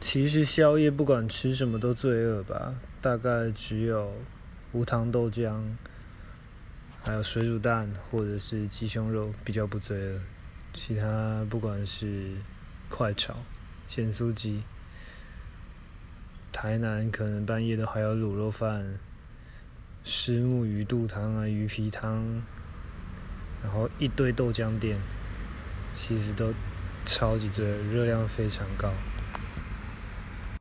其实宵夜不管吃什么都罪恶吧，大概只有无糖豆浆，还有水煮蛋或者是鸡胸肉比较不罪恶，其他不管是快炒、咸酥鸡，台南可能半夜都还有卤肉饭、虱目鱼肚汤啊、鱼皮汤，然后一堆豆浆店，其实都超级罪恶，热量非常高。